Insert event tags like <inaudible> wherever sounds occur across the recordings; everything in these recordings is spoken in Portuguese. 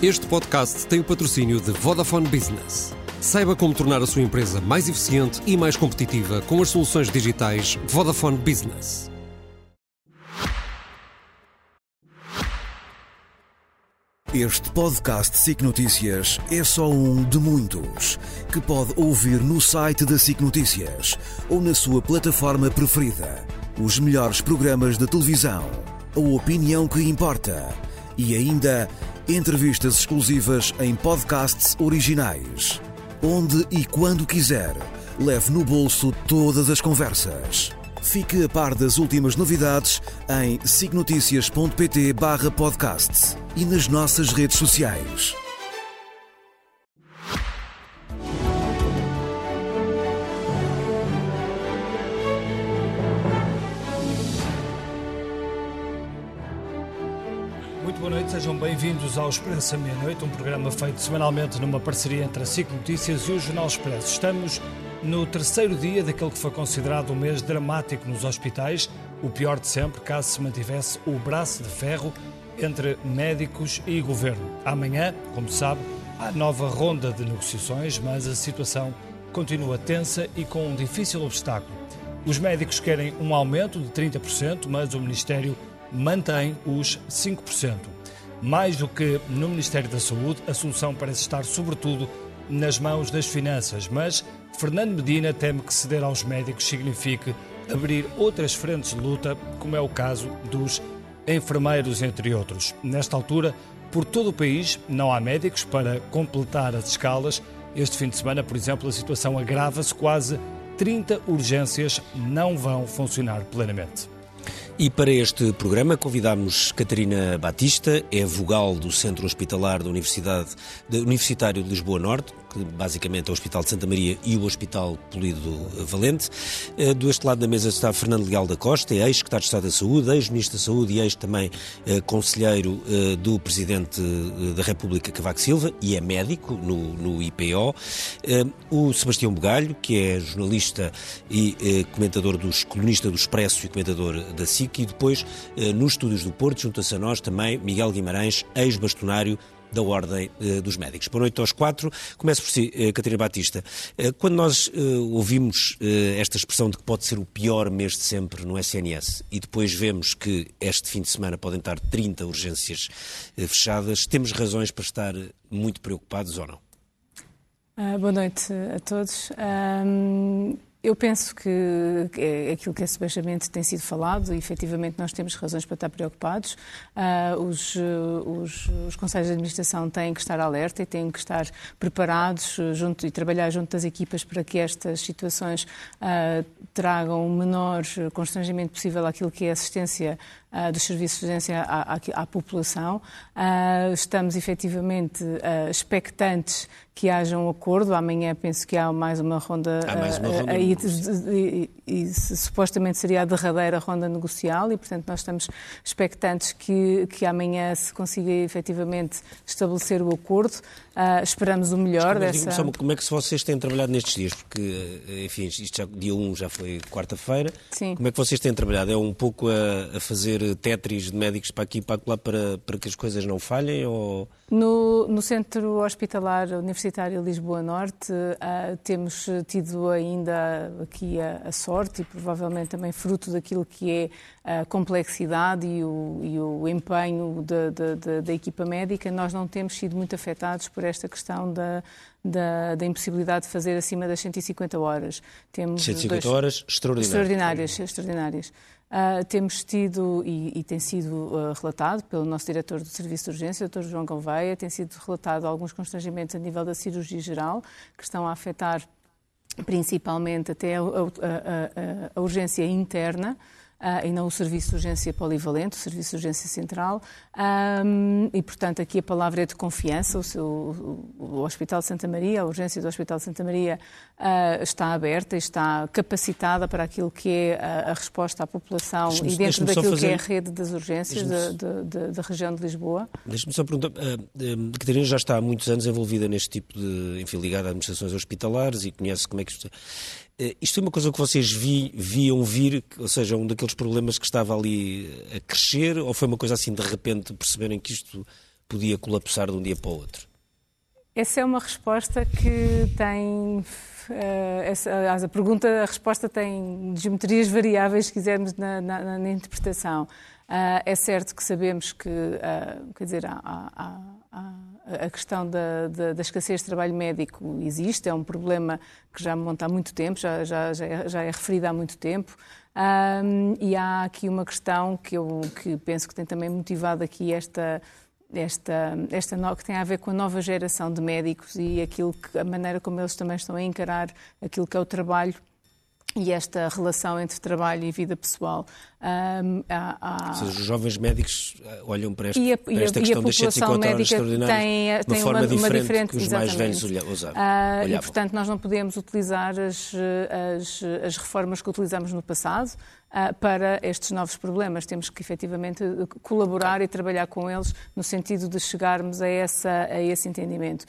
Este podcast tem o patrocínio de Vodafone Business. Saiba como tornar a sua empresa mais eficiente e mais competitiva com as soluções digitais Vodafone Business. Este podcast SIC Notícias é só um de muitos que pode ouvir no site da SIC Notícias ou na sua plataforma preferida. Os melhores programas de televisão, a opinião que importa e ainda entrevistas exclusivas em podcasts originais. Onde e quando quiser, leve no bolso todas as conversas. Fique a par das últimas novidades em signoticias.pt barra podcast e nas nossas redes sociais. Boa noite, sejam bem-vindos ao Expresso Meia-Noite, um programa feito semanalmente numa parceria entre a SIC Notícias e o Jornal Expresso. Estamos no terceiro dia daquele que foi considerado um mês dramático nos hospitais, o pior de sempre, caso se mantivesse o braço de ferro entre médicos e governo. Amanhã, como sabe, há nova ronda de negociações, mas a situação continua tensa e com um difícil obstáculo. Os médicos querem um aumento de 30%, mas o Ministério mantém os 5%. Mais do que no Ministério da Saúde, a solução parece estar sobretudo nas mãos das finanças, mas Fernando Medina teme que ceder aos médicos signifique abrir outras frentes de luta, como é o caso dos enfermeiros, entre outros. Nesta altura, por todo o país, não há médicos para completar as escalas. Este fim de semana, por exemplo, a situação agrava-se, quase 30 urgências não vão funcionar plenamente. E para este programa convidamos Catarina Batista, é vogal do Centro Hospitalar da Universidade da Universitário de Lisboa Norte, que basicamente é o Hospital de Santa Maria e o Hospital Polido Valente. Eh, do este lado da mesa está Fernando Leal da Costa, é ex-secretário de Estado da Saúde, ex-ministro da Saúde e ex também eh, conselheiro eh, do Presidente da República Cavaco Silva e é médico no, no IPO. O Sebastião Bugalho, que é jornalista e comentador dos colunista do Expresso e comentador da SIC e depois nos estúdios do Porto junta-se a nós também Miguel Guimarães, ex-bastonário da Ordem eh, dos Médicos. Boa noite aos quatro. Começo por si, eh, Catarina Batista. Eh, quando nós ouvimos esta expressão de que pode ser o pior mês de sempre no SNS e depois vemos que este fim de semana podem estar 30 urgências fechadas, temos razões para estar muito preocupados ou não? Uh, boa noite a todos. Eu penso que é aquilo que esse Benjamento tem sido falado, e efetivamente nós temos razões para estar preocupados. Uh, os, os, os, conselhos de administração têm que estar alerta e têm que estar preparados junto, e trabalhar junto das equipas para que estas situações uh, tragam o menor constrangimento possível àquilo que é assistência uh, dos serviços de urgência à, à, à população. Uh, estamos efetivamente uh, expectantes que haja um acordo. Amanhã penso que há mais uma ronda, há mais uma ronda aí, e, e, e, supostamente seria a derradeira ronda negocial e, portanto, nós estamos expectantes que, que amanhã se consiga efetivamente estabelecer o acordo. Uh, esperamos o melhor dessa... Só, como é que vocês têm trabalhado nestes dias? Porque, enfim, isto já, dia 1 já foi quarta-feira. Como é que vocês têm trabalhado? É um pouco a, a fazer tetris de médicos para aqui e para lá para, para que as coisas não falhem? Ou... No, no Centro Hospitalar Universitário Lisboa Norte uh, temos tido ainda aqui a, a, sorte e provavelmente também fruto daquilo que é a complexidade e o, e o empenho da equipa médica, nós não temos sido muito afetados por esta questão da, da, da, impossibilidade de fazer acima das 150 horas. Temos 150 dois... horas extraordinárias. Extraordinárias, extraordinárias. Uh, temos tido, e, e tem sido uh, relatado pelo nosso diretor do Serviço de Urgência, o Dr. João Gouveia, tem sido relatado alguns constrangimentos a nível da cirurgia geral, que estão a afetar principalmente até a, a, a, a urgência interna, uh, e não o Serviço de Urgência Polivalente, o Serviço de Urgência Central. Um, e, portanto, aqui a palavra é de confiança. O, seu, o Hospital de Santa Maria, a urgência do Hospital de Santa Maria uh, está aberta e está capacitada para aquilo que é a, a resposta à população e dentro daquilo fazer... que é a rede das urgências da região de Lisboa. Deixe-me só perguntar. Uh, Catarina já está há muitos anos envolvida neste tipo de. enfim, ligada a administrações hospitalares e conhece como é que isto. Eh, isto é uma coisa que vocês vi, viam vir, ou seja, um daqueles problemas que estava ali a crescer, ou foi uma coisa assim de repente perceberem que isto podia colapsar de um dia para o outro? Essa é uma resposta que tem. Uh, essa, a pergunta, a resposta tem geometrias variáveis, se quisermos, na, na, na interpretação. É certo que sabemos que, quer dizer, há, há, há, a questão da, da, da, escassez de trabalho médico existe, é um problema que já monta há muito tempo, já, já, já, é, já é referido há muito tempo. Um, e há aqui uma questão que eu que penso que tem também motivado aqui esta esta, esta que tem a ver com a nova geração de médicos e aquilo que, a maneira como eles também estão a encarar aquilo que é o trabalho e esta relação entre trabalho e vida pessoal. Um, há, há... Seja, os jovens médicos eh, olham para, este, a, para esta questão das 150 horas extraordinárias tem, de uma tem forma uma, diferente, uma diferente que os exatamente. mais velhos usavam. Uh, e, portanto, nós não podemos utilizar as, as, as reformas que utilizamos no passado uh, para estes novos problemas. Temos que, efetivamente, colaborar e trabalhar com eles no sentido de chegarmos a, essa, a esse entendimento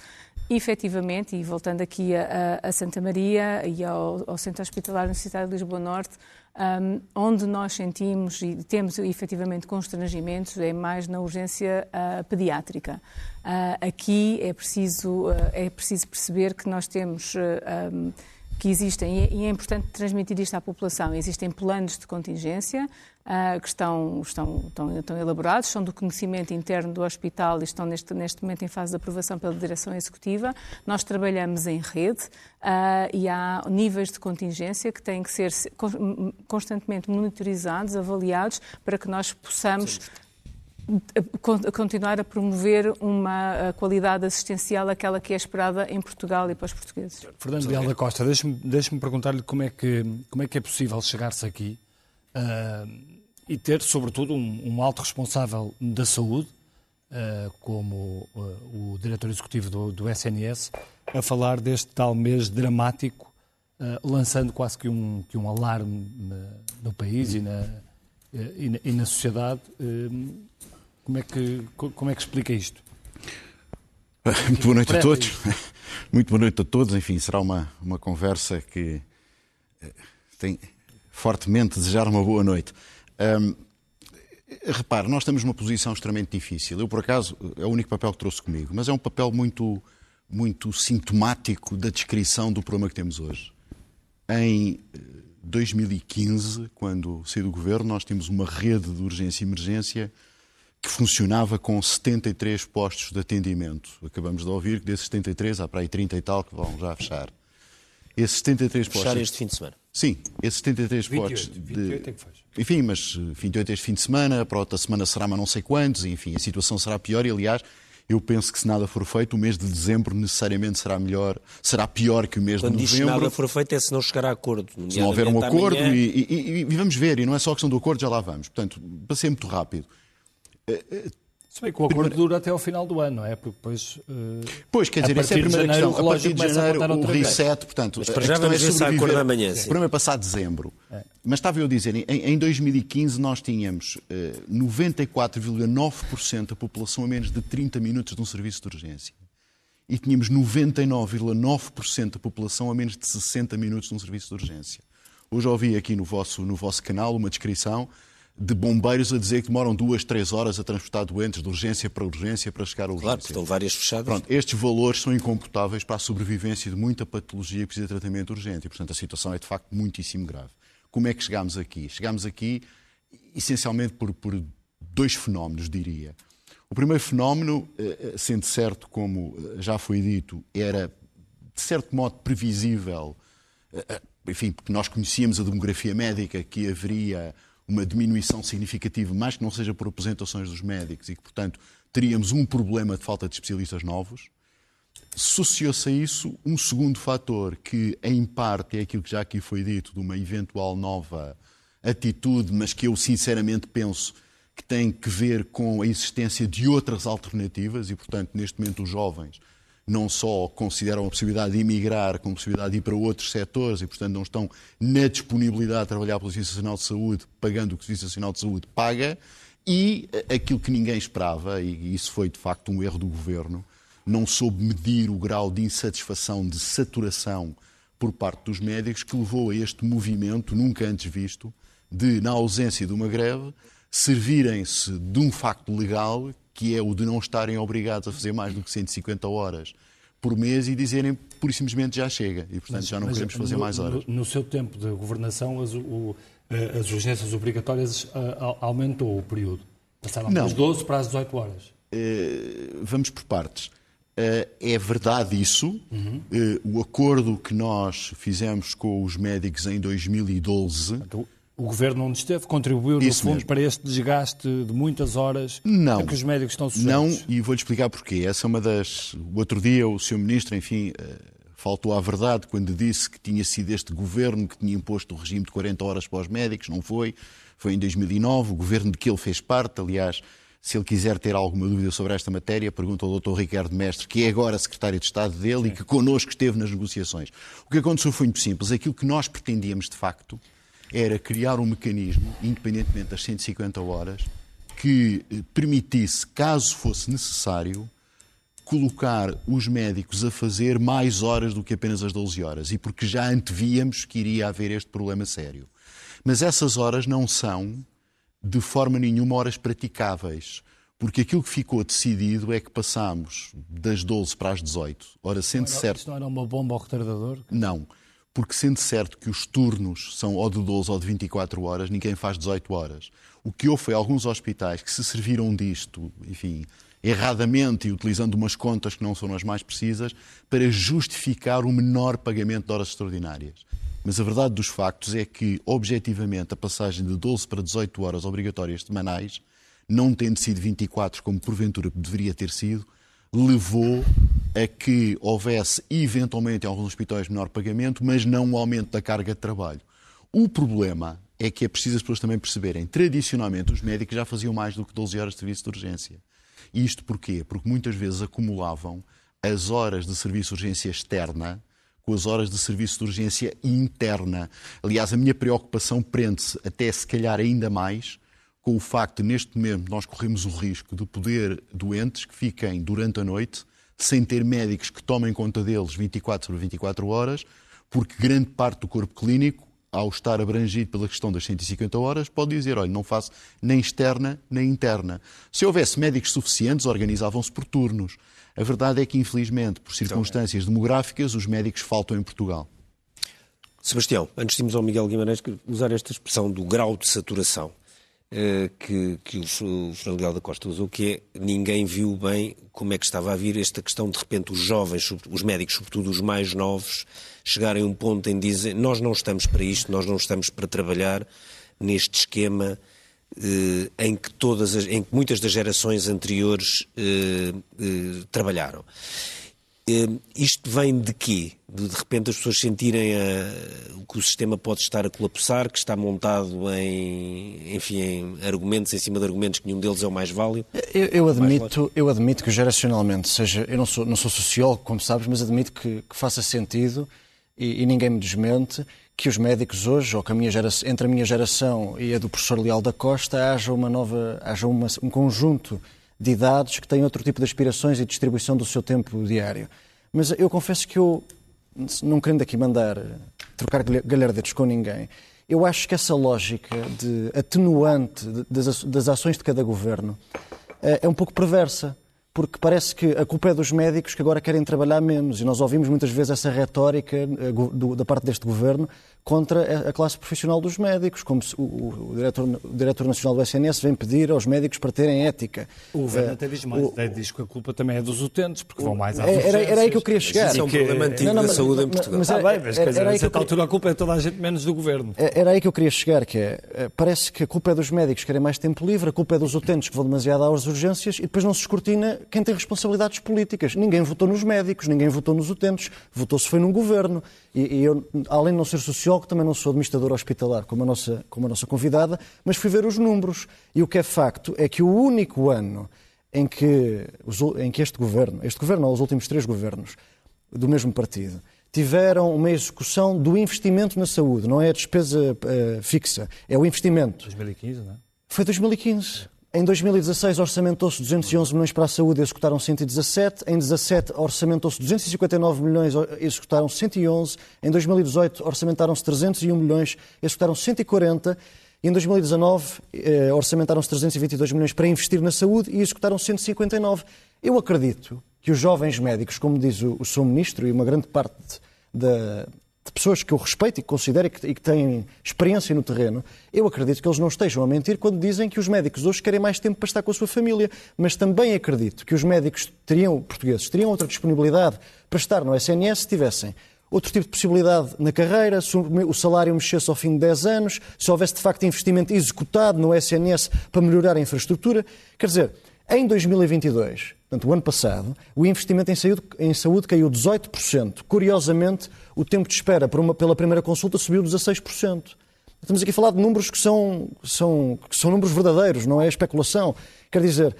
efetivamente, e voltando aqui a, a Santa Maria e ao, ao, Centro Hospitalar Universitário de Lisboa Norte, um, onde nós sentimos e temos efetivamente constrangimentos é mais na urgência uh, pediátrica. Uh, aqui é preciso, uh, é preciso perceber que nós temos. Um, que existem, e é importante transmitir isto à população, existem planos de contingência uh, que estão, estão, estão, estão, elaborados, são do conhecimento interno do hospital e estão neste, neste momento em fase de aprovação pela direção executiva. Nós trabalhamos em rede uh, e há níveis de contingência que têm que ser constantemente monitorizados, avaliados, para que nós possamos Sim continuar a promover uma qualidade assistencial, aquela que é esperada em Portugal e para os portugueses. Fernando Leal da Costa, deixe-me deixe perguntar-lhe como, é que, como é que é possível chegar-se aqui uh, e ter, sobretudo, um, um alto responsável da saúde, uh, como uh, o diretor executivo do, do, SNS, a falar deste tal mês dramático, lançando quase que um, que um alarme no país e na, e na, e na sociedade. Como é que, como é que explica isto? Muito <laughs> boa noite a todos. <laughs> Muito boa noite a todos. Enfim, será uma, uma conversa que eh, tem fortemente desejar uma boa noite. Um, repare, nós estamos numa posição extremamente difícil. Eu, por acaso, é o único papel que trouxe comigo, mas é um papel muito, muito sintomático da descrição do problema que temos hoje. Em 2015, eh, quando saí do governo, nós tínhamos uma rede de urgência e emergência que funcionava com 73 postos de atendimento. Acabamos de ouvir que desses 73 há para aí 30 e tal que vão já fechar. Esses 73 postos. Fechar este fim de semana? Sim, esses 73 28, postos. De... 28 é que faz. Enfim, mas 28 este fim de semana, para outra semana será mas não sei quantos, enfim, a situação será pior e, aliás, eu penso que se nada for feito, o mês de dezembro necessariamente será melhor, será pior que o mês Quando de novembro. Quando nada for feito é se não chegar a acordo. Se não houver um acordo, e, e, e, vamos ver, e não é só questão do acordo, já lá vamos. Portanto, para ser muito rápido, se bem que o acordo dura até ao final do ano, não é? Porque depois. Uh, pois, quer dizer, essa é a primeira janeiro, questão. A partir de janeiro, o reset, portanto. Mas para já vamos é acordo amanhã. O problema é passar dezembro. É. Mas estava eu a dizer, em, em 2015 nós tínhamos uh, eh, 94,9% da população a menos de 30 minutos de um serviço de urgência. E tínhamos 99,9% da população a menos de 60 minutos de um serviço de urgência. Hoje ouvi aqui no vosso, no vosso canal uma descrição de bombeiros a dizer que demoram duas, três horas a transportar doentes de urgência para urgência para chegar à urgência. Claro, estão várias fechadas. Pronto, estes valores são incomportáveis para a sobrevivência de muita patologia que precisa de tratamento urgente e, portanto, a situação é de facto muitíssimo grave. Como é que chegámos aqui? Chegámos aqui essencialmente por, por dois fenómenos, diria. O primeiro fenómeno, eh, eh, sendo certo, como eh, já foi dito, era de certo modo previsível, enfim, porque nós conhecíamos a demografia médica, que haveria uma diminuição significativa, mais que não seja por apresentações dos médicos e que, portanto, teríamos um problema de falta de especialistas novos. Associou-se a isso um segundo fator, que em parte é aquilo que já aqui foi dito, de uma eventual nova atitude, mas que eu sinceramente penso que tem que ver com a existência de outras alternativas e, portanto, neste momento os jovens não só consideram a possibilidade de emigrar, como possibilidade de ir para outros setores e, portanto, não estão na disponibilidade de trabalhar pelo Serviço Nacional de Saúde, pagando o que o Serviço Nacional de Saúde paga, e aquilo que ninguém esperava, e isso foi de facto um erro do governo, não soube medir o grau de insatisfação, de saturação por parte dos médicos, que levou a este movimento nunca antes visto de, na ausência de uma greve, servirem-se de um facto legal que é o de não estarem obrigados a fazer mais do que 150 horas por mês e dizerem, por e simplesmente, já chega. E, portanto, mas, já não queremos fazer no, mais horas. No, no, seu tempo de governação, as, o, eh, as urgências obrigatórias uh, aumentou o período. Passaram das 12 para as 18 horas. Uh, vamos por partes. Uh, é verdade isso. Uhum. o acordo que nós fizemos com os médicos em 2012... Então, o Governo onde esteve contribuiu, no fundo, mesmo. para este desgaste de muitas horas não, a que os médicos estão sujeitos? Não, e vou-lhe explicar porquê. Essa é uma das... O outro dia o Sr. Ministro, enfim, eh, faltou à verdade quando disse que tinha sido este Governo que tinha imposto o regime de 40 horas para os médicos. Não foi. Foi em 2009. O Governo de que ele fez parte, aliás... Se ele quiser ter alguma dúvida sobre esta matéria, pergunta ao Dr. Ricardo Mestre, que é agora secretário de Estado dele e que connosco esteve nas negociações. O que aconteceu foi muito simples. Aquilo que nós pretendíamos, de facto, era criar um mecanismo, independentemente das 150 horas, que eh, permitisse, caso fosse necessário, colocar os médicos a fazer mais horas do que apenas as 12 horas. E porque já antevíamos que iria haver este problema sério. Mas essas horas não são, de forma nenhuma, horas praticáveis. Porque aquilo que ficou decidido é que passámos das 12 para as 18. Ora, sendo não, certo. Isso não era uma bomba ao retardador? Não porque sendo certo que os turnos são ou de 12 ou de 24 horas, ninguém faz 18 horas. O que houve foi alguns hospitais que se serviram disto, enfim, erradamente e utilizando umas contas que não são as mais precisas, para justificar o menor pagamento de horas extraordinárias. Mas a verdade dos factos é que, objetivamente, a passagem de 12 para 18 horas obrigatórias semanais, não tendo sido 24 como porventura deveria ter sido, levou a que houvesse eventualmente em alguns hospitais menor pagamento, mas não um aumento da carga de trabalho. O problema é que é preciso as pessoas também perceberem. Tradicionalmente, os médicos já faziam mais do que 12 horas de serviço de urgência. Isto porquê? Porque muitas vezes acumulavam as horas de serviço de urgência externa com as horas de serviço de urgência interna. Aliás, a minha preocupação prende-se até se calhar ainda mais com o facto de, neste momento, nós corremos o risco de poder doentes que fiquem durante a noite sem ter médicos que tomem conta deles 24 sobre 24 horas, porque grande parte do corpo clínico, ao estar abrangido pela questão das 150 horas, pode dizer, olha, não faço nem externa nem interna. Se houvesse médicos suficientes, organizavam-se por turnos. A verdade é que, infelizmente, por circunstâncias demográficas, os médicos faltam em Portugal. Sebastião, antes de irmos ao Miguel Guimarães, usar esta expressão do grau de saturação. Eh, que, que o Fernando Leal da Costa usou, que é ninguém viu bem como é que estava a vir esta questão, de repente, os jovens, os médicos, sobretudo os mais novos, chegarem a um ponto em dizer nós não estamos para isto, nós não estamos para trabalhar neste esquema eh, em, que todas as, em que muitas das gerações anteriores eh, eh, trabalharam. Ehm, isto vem de quê? De, de repente as pessoas sentirem a, eh, que o sistema pode estar a colapsar, que está montado em, enfim, em argumentos, em cima de argumentos que nenhum deles é o mais válido? Eu, eu admito, eu admito que geracionalmente, seja, eu não sou, não sou sociólogo, como sabes, mas admito que, que faça sentido e, e, ninguém me desmente que os médicos hoje, ou que a minha geração, entre a minha geração e a do professor Leal da Costa, haja uma nova, haja uma, um conjunto de idades que têm outro tipo de aspirações e distribuição do seu tempo diário. Mas eu confesso que eu, não querendo aqui mandar trocar galhardetes com ninguém, eu acho que essa lógica de atenuante das ações de cada governo eh, é um pouco perversa porque parece que a culpa é dos médicos que agora querem trabalhar menos. E nós ouvimos muitas vezes essa retórica eh, da parte deste governo contra a classe profissional dos médicos, como se o, o, diretor, o diretor nacional do SNS vem pedir aos médicos para terem ética. O governo uh, até diz mais, o, diz que a culpa também é dos utentes, porque vão mais às é, era, era aí que eu queria chegar. Isso é um problema antigo não, não, da saúde em Portugal. Mas, mas, ah, bem, mas era, era, certa altura a culpa é toda a gente menos do governo. Era aí que eu queria chegar, que é, eh, parece que a culpa é dos médicos que querem mais tempo livre, a culpa é dos utentes que vão demasiado às urgências e depois não se escrutina quem tem responsabilidades políticas. Ninguém votou nos médicos, ninguém votou nos utentes, votou-se foi num governo. E, e, eu, além de não ser sociólogo, também não sou administrador hospitalar, como a, nossa, como a nossa convidada, mas fui ver os números. E o que é facto é que o único ano em que, em que este governo, este governo ou os últimos três governos do mesmo partido, tiveram uma execução do investimento na saúde, não é a despesa uh, fixa, é o investimento. 2015, não é? Foi 2015. Em 2016 orçamentou-se 211 milhões para a saúde, executaram 117. Em 2017 orçamentou-se 259 milhões, executaram 111. Em 2018 orçamentaram-se 301 milhões, executaram 140. E em 2019 eh, orçamentaram-se 322 milhões para investir na saúde e executaram 159. Eu acredito que os jovens médicos, como diz o, o seu ministro e uma grande parte da, de pessoas que eu respeito e que considero e que, e que, têm experiência no terreno, eu acredito que eles não estejam a mentir quando dizem que os médicos hoje querem mais tempo para estar com a sua família. Mas também acredito que os médicos teriam, portugueses teriam outra disponibilidade para estar no SNS se tivessem outro tipo de possibilidade na carreira, se o salário mexesse ao fim de 10 anos, se houvesse de facto investimento executado no SNS para melhorar a infraestrutura. Quer dizer, em 2022, portanto, o ano passado, o investimento em saúde, em saúde caiu 18%. Curiosamente, o tempo de espera uma, pela primeira consulta subiu 16%. Estamos aqui a falar de números que são, são, que são números verdadeiros, não é especulação. Quer dizer,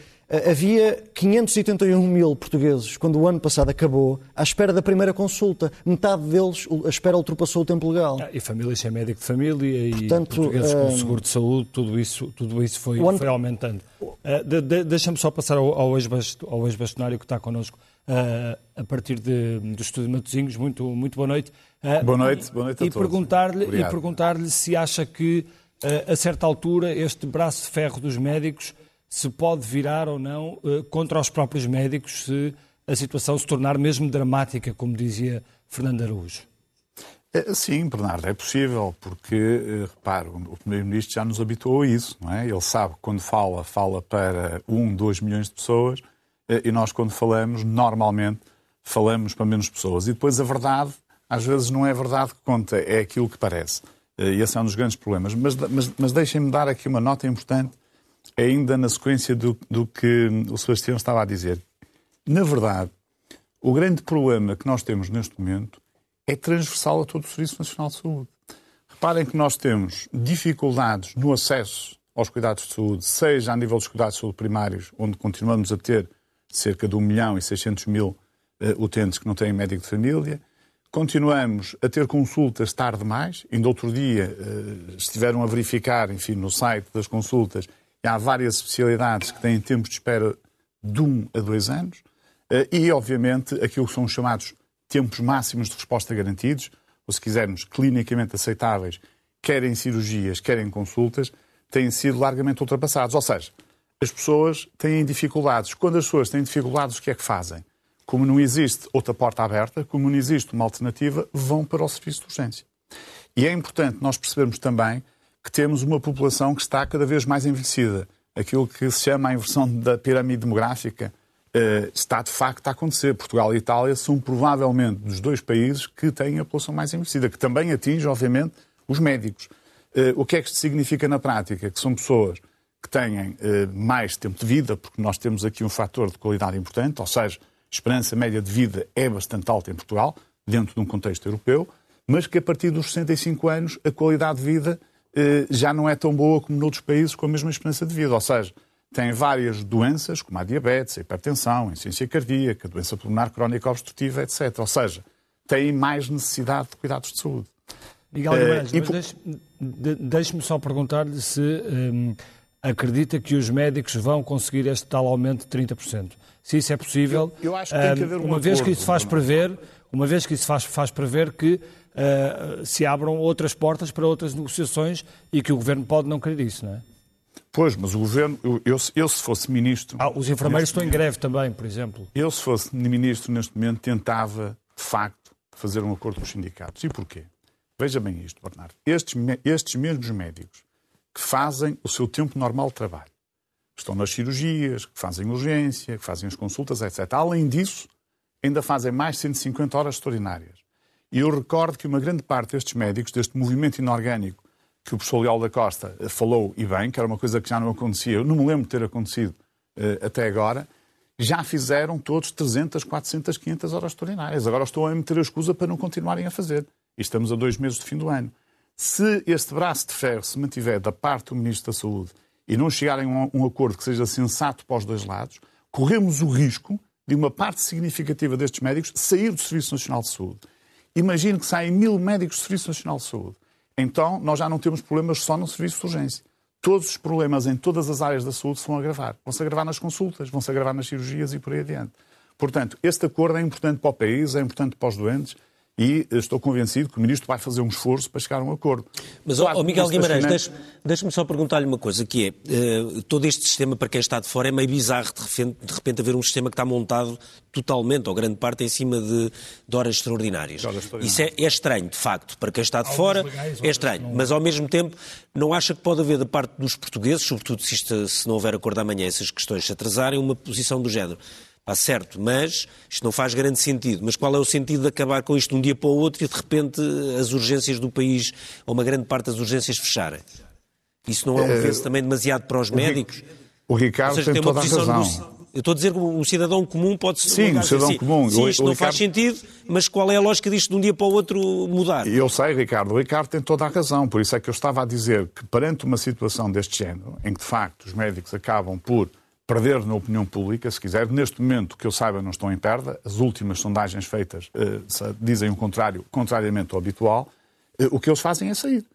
Havia 581 mil portugueses, quando o ano passado acabou, à espera da primeira consulta. Metade deles, a espera ultrapassou o tempo legal. Ah, e famílias sem médico de família Portanto, e portugueses com seguro de saúde, tudo isso, tudo isso foi, ano... foi aumentando. Uh, de, de, Deixa-me só passar ao, ao ex-bastonário que está connosco a partir de, do Estúdio de Matosinhos. Muito, muito boa noite. Uh, boa noite, boa noite a e todos. Perguntar-lhe, e perguntar-lhe se acha que, a certa altura, este braço de ferro dos médicos se pode virar ou não contra os próprios médicos se a situação se tornar mesmo dramática, como dizia Fernando Araújo. É, sim, Bernardo, é possível, porque, eh, repare, o Primeiro-Ministro já nos habituou a isso, não é? Ele sabe que quando fala, fala para um, dois milhões de pessoas, e nós, quando falamos, normalmente falamos para menos pessoas. E depois a verdade, às vezes, não é a verdade que conta, é aquilo que parece. E esse é um dos grandes problemas. Mas, mas, mas deixem-me dar aqui uma nota importante ainda na sequência do, do que o Sebastião estava a dizer. Na verdade, o grande problema que nós temos neste momento é transversal a todo o Serviço Nacional de Saúde. Reparem que nós temos dificuldades no acesso aos cuidados de saúde, seja a nível dos cuidados de saúde primários, onde continuamos a ter cerca de 1 milhão e 600 mil uh, utentes que não têm médico de família. Continuamos a ter consultas tarde demais. Ainda outro dia uh, estiveram a verificar, enfim, no site das consultas, Há várias especialidades que têm tempos de espera de um a dois anos eh, e, obviamente, aquilo que são os chamados tempos máximos de resposta garantidos, ou se quisermos, clinicamente aceitáveis, quer em cirurgias, quer em consultas, têm sido largamente ultrapassados. Ou seja, as pessoas têm dificuldades. Quando as pessoas têm dificuldades, o que é que fazem? Como não existe outra porta aberta, como não existe uma alternativa, vão para o serviço de urgência. E é importante nós percebermos também que temos uma população que está cada vez mais envelhecida. Aquilo que se chama a inversão da pirâmide demográfica eh, está de facto a acontecer. Portugal e Itália são provavelmente dos dois países que têm a população mais envelhecida, que também atinge, obviamente, os médicos. Eh, o que é que isto significa na prática? Que são pessoas que têm eh, mais tempo de vida, porque nós temos aqui um fator de qualidade importante, ou seja, a esperança média de vida é bastante alta em Portugal, dentro de um contexto europeu, mas que a partir dos 65 anos a qualidade de vida eh, já não é tão boa como noutros países com a mesma esperança de vida. Ou seja, tem várias doenças, como a diabetes, a hipertensão, a insuficiência cardíaca, a doença pulmonar crónica obstrutiva, etc. Ou seja, têm mais necessidade de cuidados de saúde. Miguel Guimarães, uh, por... deixe-me só perguntar-lhe se um, acredita que os médicos vão conseguir este tal aumento de 30%. Se isso é possível, eu, eu acho que tem que haver um uma vez que isso faz prever, uma vez que isso faz, faz prever que uh, se abram outras portas para outras negociações e que o Governo pode não querer isso, não é? Pois, mas o Governo, eu, eu, eu se fosse Ministro... Ah, os enfermeiros estão em greve também, por exemplo. Eu se fosse Ministro neste momento tentava, de facto, fazer um acordo com os sindicatos. E porquê? Veja bem isto, Bernardo. Estes, estes mesmos médicos que fazem o seu tempo normal de trabalho, estão nas cirurgias, que fazem urgência, que fazem as consultas, etc. Além disso, ainda fazem mais de 150 horas extraordinárias. E eu recordo que uma grande parte destes médicos, deste movimento inorgânico que o professor Leal da Costa eh, falou e bem, que era uma coisa que já não acontecia, eu não me lembro de ter acontecido uh, até agora, já fizeram todos 300, 400, 500 horas extraordinárias. Agora estão a meter a escusa para não continuarem a fazer. E estamos a dois meses do fim do ano. Se este braço de ferro se mantiver da parte do Ministro da Saúde e não chegarem a um, acordo que seja sensato para os dois lados, corremos o risco de uma parte significativa destes médicos sair do Serviço Nacional de Saúde Imagine que saem mil médicos do Serviço Nacional de Saúde. Então, nós já não temos problemas só no serviço de urgência. Todos os problemas em todas as áreas da saúde se vão agravar. Vão-se agravar nas consultas, vão-se agravar nas cirurgias e por aí adiante. Portanto, este acordo é importante para o país, é importante para os doentes e estou convencido que o Ministro vai fazer um esforço para chegar a um acordo. Mas, claro, Miguel Guimarães, finanças... deixe-me só perguntar-lhe uma coisa, que é, uh, todo este sistema, para quem está de fora, é meio bizarro de repente, de repente haver um sistema que está montado totalmente, ou grande parte, em cima de, de horas extraordinárias. Horas extraordinárias. Isso é, é, estranho, de facto, para quem está de fora, legais, é estranho. Não... Mas, ao mesmo tempo, não acha que pode haver da parte dos portugueses, sobretudo se, isto, se não houver acordo amanhã, essas questões se atrasarem, uma posição do género Está certo, mas isto não faz grande sentido. Mas qual é o sentido de acabar com isto de um dia para o outro e de repente as urgências do país, ou uma grande parte das urgências, fecharem? Isso não é um peso também demasiado para os médicos? O Ricardo seja, tem, tem toda a razão. Eu estou a dizer que um cidadão comum pode se Sim, um cidadão assim. comum. Sim, isto o, o não Ricardo... faz sentido, mas qual é a lógica disto de um dia para o outro mudar? Eu sei, Ricardo. O Ricardo tem toda a razão. Por isso é que eu estava a dizer que, perante uma situação deste género, em que de facto os médicos acabam por perder na opinião pública, se quiser. Neste momento, que eu saiba, não estão em perda. As últimas sondagens feitas uh, dizem o contrário, contrariamente ao habitual. Uh, o que eles fazem é sair.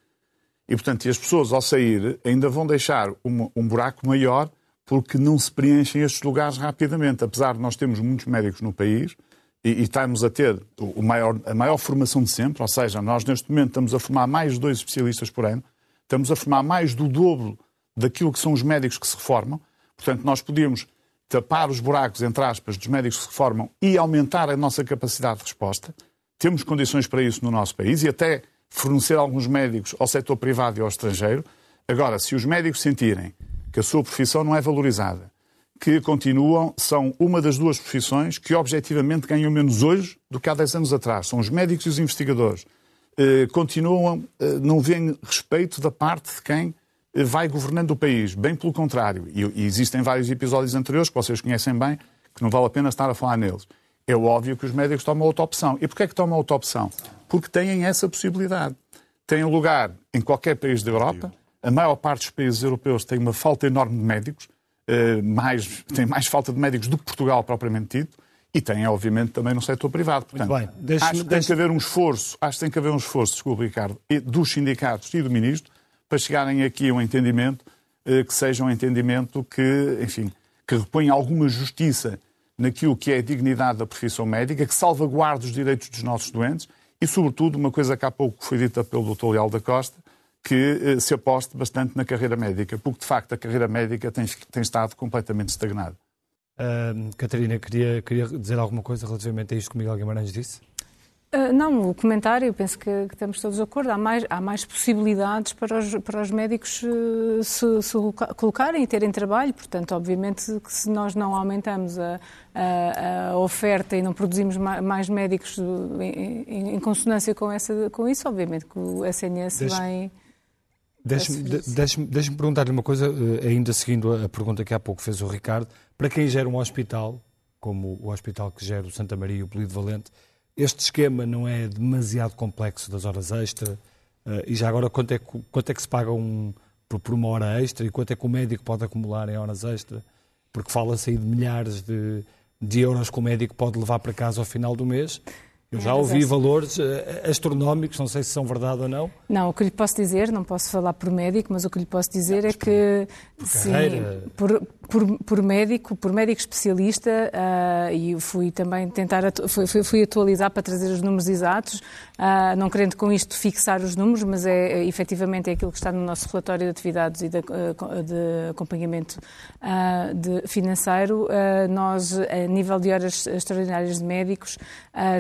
E, portanto, e as pessoas, ao sair, ainda vão deixar um, um buraco maior porque não se preenchem estes lugares rapidamente. Apesar de nós termos muitos médicos no país e, e estarmos a ter o maior, a maior formação de sempre, ou seja, nós neste momento estamos a formar mais dois especialistas por ano, estamos a formar mais do dobro daquilo que são os médicos que se reformam, Portanto, nós podíamos tapar os buracos, entre aspas, dos médicos que se reformam e aumentar a nossa capacidade de resposta. Temos condições para isso no nosso país e até fornecer alguns médicos ao setor privado e ao estrangeiro. Agora, se os médicos sentirem que a sua profissão não é valorizada, que continuam, são uma das duas profissões que objetivamente ganham menos hoje do que há 10 anos atrás. São os médicos e os investigadores. Eh, continuam, eh, não veem respeito da parte de quem vai governando o país. Bem pelo contrário. E, e existem vários episódios anteriores que vocês conhecem bem, que não vale a pena estar a falar neles. É óbvio que os médicos tomam outra opção. E porquê é que tomam outra opção? Porque têm essa possibilidade. Têm lugar em qualquer país da Europa. A maior parte dos países europeus tem uma falta enorme de médicos. Uh, mais, tem mais falta de médicos do que Portugal propriamente dito. E tem, obviamente, também no setor privado. Portanto, Muito bem. acho que tem que haver um esforço, acho que tem que haver um esforço, desculpe, Ricardo, dos sindicatos e do Ministro, para chegarem aqui a um entendimento eh, que seja um entendimento que, enfim, que reponha alguma justiça naquilo que é a dignidade da profissão médica, que salvaguarde os direitos dos nossos doentes e, sobretudo, uma coisa que há pouco foi dita pelo Dr. Leal da Costa, que eh, se aposte bastante na carreira médica, porque, de facto, a carreira médica tem, tem estado completamente estagnada. Uh, Catarina, queria, queria dizer alguma coisa relativamente a isto que o Miguel Guimarães disse? Uh, não, o comentário, eu penso que, que, estamos todos de acordo. Há mais, há mais possibilidades para os, para os médicos uh, se, se, colocarem e terem trabalho. Portanto, obviamente que se nós não aumentamos a, a, a oferta e não produzimos mais médicos em, em, em, consonância com, essa, com isso, obviamente que o SNS Deixe, vai. Deixe-me deixe deixe perguntar-lhe uma coisa, eh, ainda seguindo a pergunta que há pouco fez o Ricardo. Para quem gera um hospital, como o hospital que gera o Santa Maria e o Polido Valente, este esquema não é demasiado complexo das horas extra? Uh, e já agora, quanto é, quanto é que se paga um, por, por, uma hora extra e quanto é que o médico pode acumular em horas extra? Porque fala-se aí de milhares de, de euros que o médico pode levar para casa ao final do mês. Eu já ouvi valores eh, astronómicos, não sei se são verdade ou não. Não, o que lhe posso dizer, não posso falar por médico, mas o que lhe posso dizer é que por, sim, por, por, por, médico, por médico especialista, uh, e fui também tentar fui, fui, atualizar para trazer os números exatos, uh, não querendo com isto fixar os números, mas é, é efetivamente é aquilo que está no nosso relatório de atividades e de, de acompanhamento uh, de financeiro. nós, a nível de horas extraordinárias de médicos,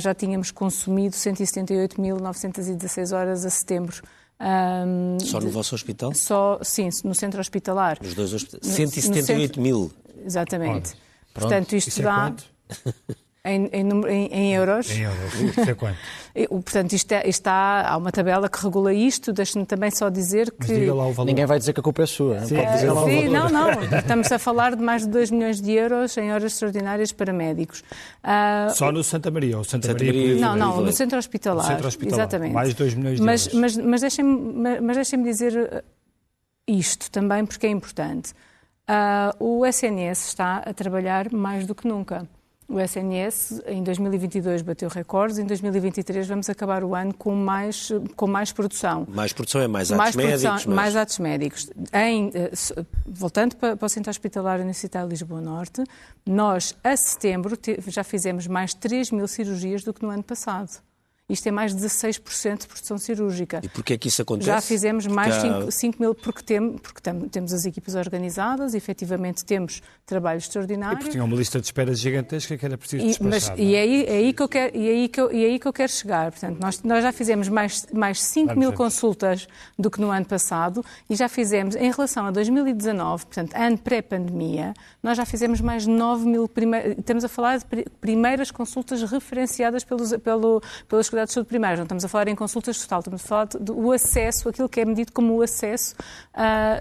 já tínhamos consumido 178.916 horas a setembro. Um, só no de, vosso hospital? Só, sim, no centro hospitalar. Nos dois hospitais? 178 mil. Exatamente. Portanto, isto Isso é dá. É <laughs> Em, em, em, euros. Em euros, isso é quanto? <laughs> Portanto, isto é, está, há uma tabela que regula isto. Deixe-me também só dizer que. Ninguém vai dizer que a culpa é sua. Sim, é, sim não, não. <laughs> Estamos a falar de mais de 2 milhões de euros em horas extraordinárias para médicos. Uh, Só no Santa Maria? Ou Santa, Santa Maria, Maria não, não, no centro hospitalar. centro hospitalar. Exatamente. Mais de 2 milhões de mas, euros. Mas, mas deixem-me mas deixem dizer isto também, porque é importante. Uh, o SNS está a trabalhar mais do que nunca. O SNS em 2022 bateu recordes, em 2023 vamos acabar o ano com mais, com mais produção. Mais produção é mais atos mais médicos? Produção, mas... Mais atos médicos. Em, eh, voltando para, para o Centro Hospitalar Universitário de Lisboa Norte, nós, a setembro, já fizemos mais 3 mil cirurgias do que no ano passado. Isto é mais de 16% de produção cirúrgica. E porquê é que isso acontece? Já fizemos mais Porque há- 5, 5 mil, porque, tem, porque tam- temos as equipas organizadas, efetivamente temos trabalho E extraordinário. porque tinha uma lista de espera gigantesca que era preciso E, despachar. mas, não é? e, é aí, é aí que eu quero, e, aí que eu, e aí que eu quero chegar. Portanto, nós, nós já fizemos mais, mais 5 Vamos mil ver. consultas do que no ano passado e já fizemos, em relação a 2019, portanto, ano pré-pandemia, nós já fizemos mais de 9 mil. Prime... Estamos a falar de pri- primeiras consultas referenciadas pelos, pelo, pelos cuidados de saúde primários. Não estamos a falar em consultas total, estamos a falar do acesso, aquilo que é medido como o acesso ah,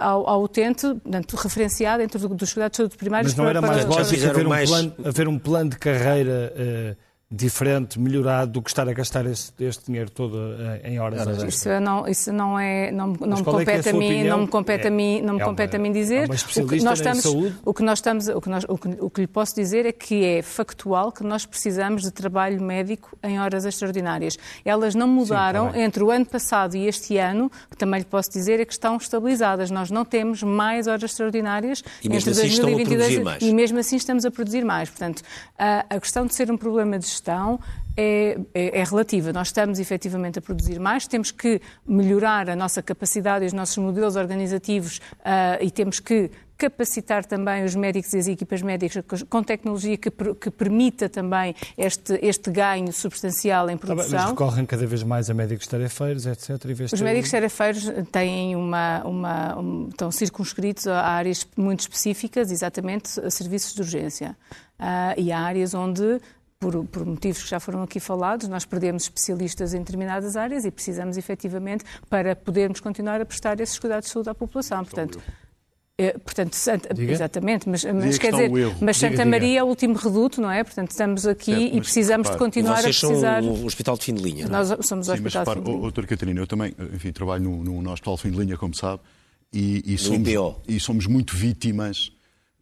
ah, ao, ao utente, portanto, referenciado dentro do- dos cuidados de saúde primários. Mas não era para- mais para- lógico haver um, mais- plano, haver um plano de carreira eh, diferente, melhorado, do que estar a gastar este, este dinheiro todo eh, em horas extras? Isso não, isso não é, não, não me é é a compete a sua mim, não me compete a mim, não me É compete uma- a mim é dizer. o que nós estamos, saúde? o que nós estamos, o que nós, o que, o que lhe posso dizer é que é factual que nós precisamos de trabalho médico em horas extraordinárias. Elas não mudaram bem. entre o ano passado e este ano, o que também lhe posso dizer é que estão estabilizadas. Nós não temos mais horas extraordinárias E mesmo entre assim estão a 2022 produzir mais. e mesmo assim estamos a produzir mais. Portanto, a, a questão de ser um problema de gestão é, é- é relativa. Nós estamos efetivamente a produzir mais, temos que melhorar a nossa capacidade e os nossos modelos organizativos ah, e temos que capacitar também os médicos e as equipas médicas com tecnologia que, que permita também este, este ganho substancial em Tá produção. mas recorrem cada vez mais a médicos tarefeiros, etc. Os médicos tarefeiros têm uma, uma, um- estão circunscritos a áreas muito específicas, exatamente a serviços de urgência. Ah, e há áreas onde, por, por motivos que já foram aqui falados, nós perdemos especialistas em determinadas áreas e precisamos efetivamente para podermos continuar a prestar esses cuidados de saúde à população. Portanto, eh, Portanto, Santa- Diga. exatamente, mas, mas que quer dizer, o mas Diga, Santa diga. Maria é o último reduto, não é? Portanto, estamos aqui Certo, e mas precisamos de continuar a Vocês são precisar. um hospital de fim de linha. não é? Nós somos o Sim, mas hospital repare, de fim de ó, doutor Catarina, eu também, enfim, trabalho no, no, no Hospital Fim de Linha, como sabe, e, e somos, e somos muito vítimas